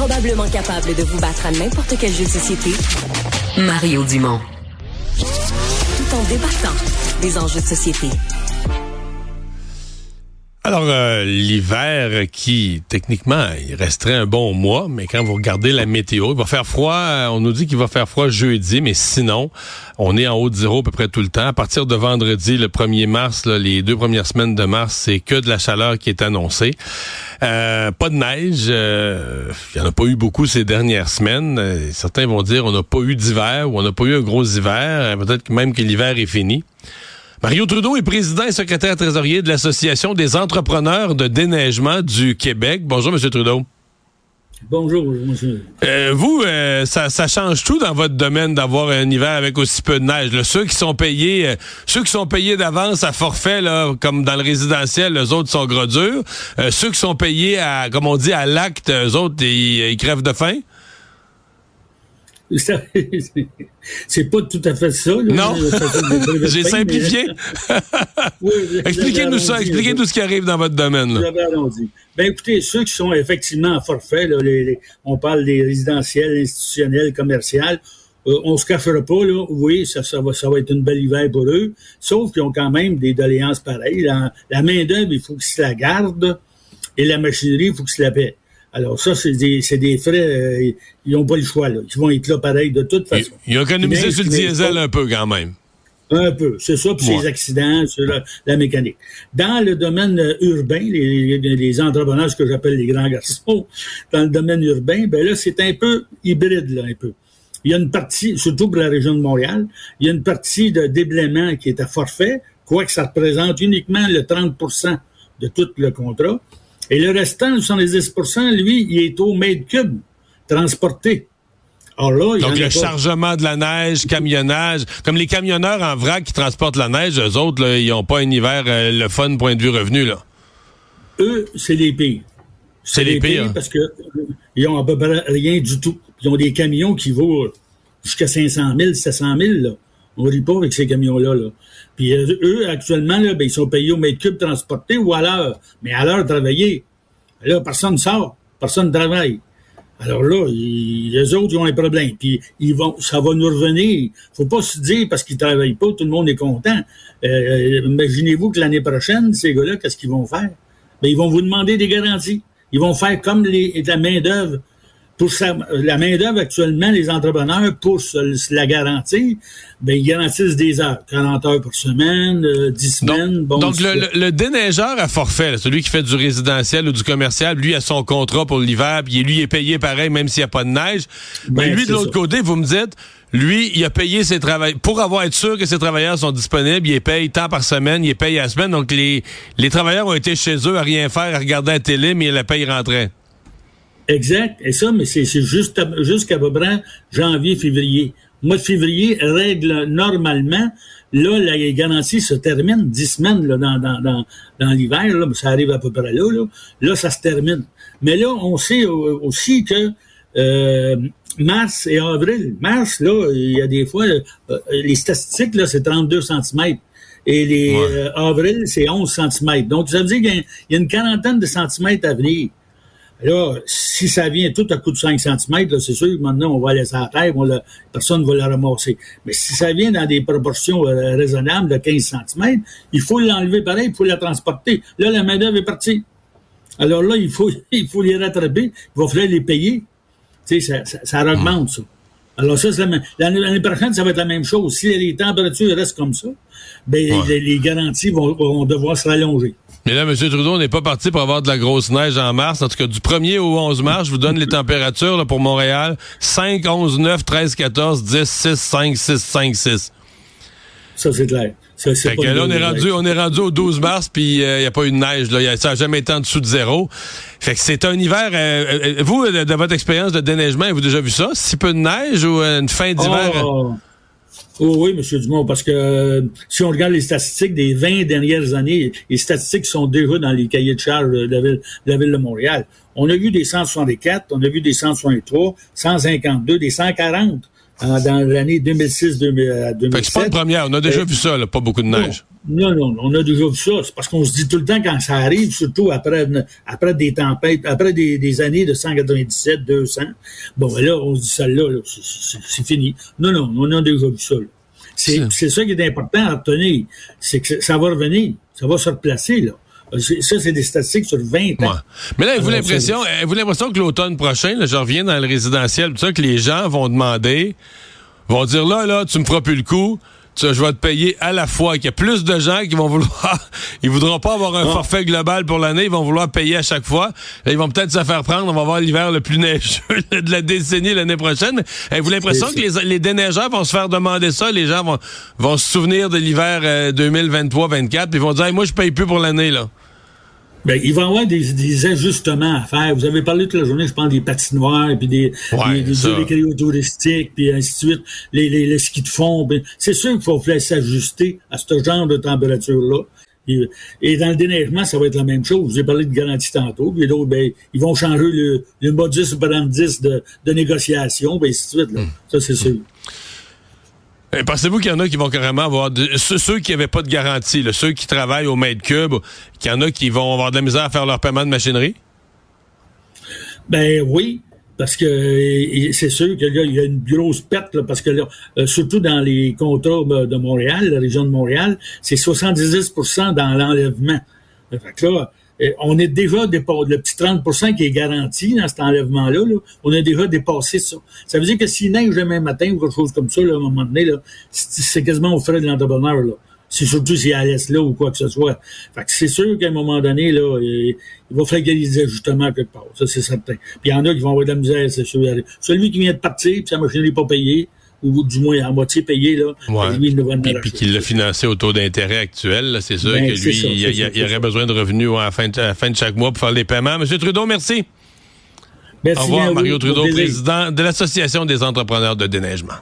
Probablement capable de vous battre à n'importe quel jeu de société, Mario Dumont. Tout en débattant des enjeux de société. Alors, euh, l'hiver qui, techniquement, il resterait un bon mois, mais quand vous regardez la météo, il va faire froid. Euh, on nous dit qu'il va faire froid jeudi, mais sinon, on est en haut de zéro à peu près tout le temps. À partir de vendredi, le 1er mars, les deux premières semaines de mars, c'est que de la chaleur qui est annoncée. Euh, pas de neige. il n'y en a pas eu beaucoup ces dernières semaines. certains vont dire on n'a pas eu d'hiver ou on n'a pas eu un gros hiver. Peut-être même que l'hiver est fini. Mario Trudeau est président et secrétaire trésorier de l'Association des entrepreneurs de déneigement du Québec. Bonjour, Monsieur Trudeau. Bonjour, monsieur. Euh, vous, euh, ça, change tout dans votre domaine d'avoir un hiver avec aussi peu de neige. Ceux qui sont payés, euh, ceux qui sont payés d'avance à forfait, là, comme dans le résidentiel, les autres sont gros durs. ceux qui sont payés à, comme on dit, à l'acte, eux autres, ils crèvent de faim. C'est pas tout à fait ça. Non, j'ai simplifié. Expliquez-nous ça, expliquez-nous ce qui arrive dans votre domaine. Là. Ben écoutez, ceux qui sont effectivement en forfait, on parle des résidentiels, institutionnels, commerciaux, euh, on se cachera pas, là, oui, ça, ça, va, ça va être une belle hiver pour eux, sauf qu'ils ont quand même des doléances pareilles. La, main-d'œuvre, il faut qu'ils se la gardent, et la machinerie, il faut qu'ils se la paient. Alors ça, c'est des, des, frais, euh, ils n'ont pas le choix. Là. Ils vont être là pareil de toute façon. Ils, ont économisé sur le diesel un peu quand même. Un peu, c'est ça, puis ces accidents, sur la, mécanique. Dans le domaine euh, urbain, les, les entrepreneurs, ce que j'appelle les grands garçons, dans le domaine urbain, ben là, c'est un peu hybride, là, un peu. Il y a une partie, surtout pour la région de Montréal, il y a une partie de déblaiement qui est à forfait, quoique ça représente uniquement le 30% de tout le contrat. Et le restant, le 70% lui, il est au mètre cube transporté. Alors là, il Donc, le chargement de la neige, camionnage, comme les camionneurs en vrac qui transportent la neige, eux autres, là, ils n'ont pas un hiver euh, le fun point de vue revenu. Là. Eux, c'est les pires. C'est les, pires. Parce qu'ils ils ont à peu près rien du tout. Ils ont des camions qui vaut jusqu'à 500 000, 700 000. Là. On rit pas avec ces camions-là. Là. Puis euh, eux, actuellement, là, ben, ils sont payés au mètre cube transporté ou à l'heure. Mais à l'heure travaillée. Là, personne ne sort, personne ne travaille. Alors là, les autres, ils ont un problème. Puis ils vont, ça va nous revenir. Faut pas se dire parce qu'ils travaillent pas, tout le monde est content. Euh, imaginez-vous que l'année prochaine, ces gars-là, qu'est-ce qu'ils vont faire? Ben, ils vont vous demander des garanties. Ils vont faire comme les, la main-d'œuvre pour la main-d'œuvre actuellement, les entrepreneurs, pour la garantir, ben, ils garantissent des heures, 40 heures par semaine, 10 euh, semaines. Donc, donc le, déneigeur à forfait, celui qui fait du résidentiel ou du commercial, lui a son contrat pour l'hiver, puis lui est payé pareil, même s'il n'y a pas de neige. Mais ben, lui, de l'autre côté, vous me dites, lui, il a payé ses travailleurs. Pour avoir être sûr que ses travailleurs sont disponibles, il les paye tant par semaine, il les paye à la semaine. Donc, les, les travailleurs ont été chez eux à rien faire, à regarder la télé, mais la paye rentrait. Exact. Et ça, mais c'est juste jusqu'à peu près janvier, février. Mois de février règle normalement. Là, la garantie se termine dix semaines là, dans, dans, dans, dans l'hiver. Là, ça arrive à peu près là, là. Là, ça se termine. Mais là, on sait aussi que euh, mars et avril. Mars, là, il y a des fois, euh, les statistiques, là, c'est 32 cm. Et les euh, avril, c'est 11 cm. Donc, ça veut dire qu'il y, a une quarantaine de centimètres à venir. Là, si ça vient tout à coup de 5 cm, c'est sûr que maintenant, on va laisser à terre, personne ne va la ramasser. Mais si ça vient dans des proportions euh, raisonnables de 15 cm, il faut l'enlever pareil, il faut la transporter. Là, la main-d'œuvre est partie. Alors là, il faut, il faut les rattraper, il va falloir les payer. Tu sais, ça, ça, augmente, ça. Alors ça, c'est l'année prochaine, ça va être la même chose. Si les températures restent comme ça, ben, les, garanties vont, vont devoir se rallonger. Mais là, M. Trudeau, on n'est pas parti pour avoir de la grosse neige en mars. En tout cas, du 1er au 11 mars, je vous donne les températures là, pour Montréal. 5, 11, 9, 13, 14, 10, 6, 5, 6, 5, 6. Ça, c'est clair. Ça, fait que là, on est, rendu, on est rendu au 12 mars, puis il euh, n'y a pas eu de neige. Là. ça n'a jamais été en dessous de zéro. Fait que c'est un hiver... Euh, euh, vous, de votre expérience de déneigement, avez-vous déjà vu ça? Si peu de neige ou une fin d'hiver? Oh. Oh oui, M. Dumont, parce que euh, si on regarde les statistiques des 20 dernières années, les statistiques sont déjà dans les cahiers de charges de la ville de, la ville de Montréal. On a vu des 164, on a vu des 163, 152, des 140 dans l'année 2006-2007. C'est pas une première, on a déjà vu ça, là, pas beaucoup de neige. Non, non, on a déjà vu ça. C'est parce qu'on se dit tout le temps quand ça arrive, surtout après, après des tempêtes, après des, années de 197, 200. Bon, ben là, on se dit celle-là, -là, c'est fini. Non, non, on a déjà vu ça. C'est ça qui est important à retenir. C'est que ça va revenir. Ça va se replacer, là. Ça, c'est des statistiques sur 20 ans. Mais là, avez-vous l'impression, vous l'impression que l'automne prochain, là, je reviens dans le résidentiel, tout ça, que les gens vont demander, vont dire là, là, tu me feras plus le coup je vais te payer à la fois. Qu'il y a plus de gens qui vont vouloir, ils voudront pas avoir un forfait global pour l'année, ils vont vouloir payer à chaque fois. ils vont peut-être se faire prendre. On va avoir l'hiver le plus neigeux de la décennie l'année prochaine. Avez-vous l'impression que les, les, déneigeurs vont se faire demander ça? Les gens vont, vont se souvenir de l'hiver 2023-24 euh, puis ils vont dire, moi, je paye plus pour l'année, là. Ben, il va y avoir des, des, ajustements à faire. Vous avez parlé toute la journée, je pense, des patinoires, puis des, ouais, des, touristiques, puis ainsi de suite, les, les, les skis de fond. Ben, c'est sûr qu'il faut s'ajuster à ce genre de température-là. Et, dans le déneigement, ça va être la même chose. Vous avez parlé de garantie tantôt, puis d'autres, ben, ils vont changer le, le modus operandi de, de négociation, ben, ainsi de suite. Là. Hmm. Ça, c'est sûr. Euh, pensez-vous qu'il y en a qui vont carrément avoir ceux, qui n'avaient pas de garantie, ceux qui travaillent au mètre cube, qu'il y en a qui vont avoir de la misère à faire leur paiement de machinerie? Ben oui, parce que c'est sûr qu'il y a une grosse perte, parce que euh, surtout dans les contrats de Montréal, la région de Montréal, c'est 70% dans l'enlèvement. Fait que là, on est déjà dépassé, le petit 30% qui est garanti dans cet enlèvement-là, on a déjà dépassé ça. Ça veut dire que s'il neige demain matin ou quelque chose comme ça, là, à un moment donné, c'est quasiment au frais de l'entrepreneur. Là. C'est surtout s'il laisse là ou quoi que ce soit. Fait que c'est sûr qu'à un moment donné, là, il, va falloir qu'il y ajustements quelque part. Ça, c'est certain. Puis il y en a qui vont avoir de la misère, c'est sûr. Celui qui vient de partir, puis sa machine n'est pas payée, ou du moins à moitié payé. Là, ouais. lui, il puis, qu'il l'a financé au taux d'intérêt actuel, c'est sûr ben, que lui, il, aurait besoin de revenus à la, fin de, fin de chaque mois pour faire les paiements. Monsieur Trudeau, merci. merci Au revoir, Mario Trudeau, président de l'Association des entrepreneurs de déneigement.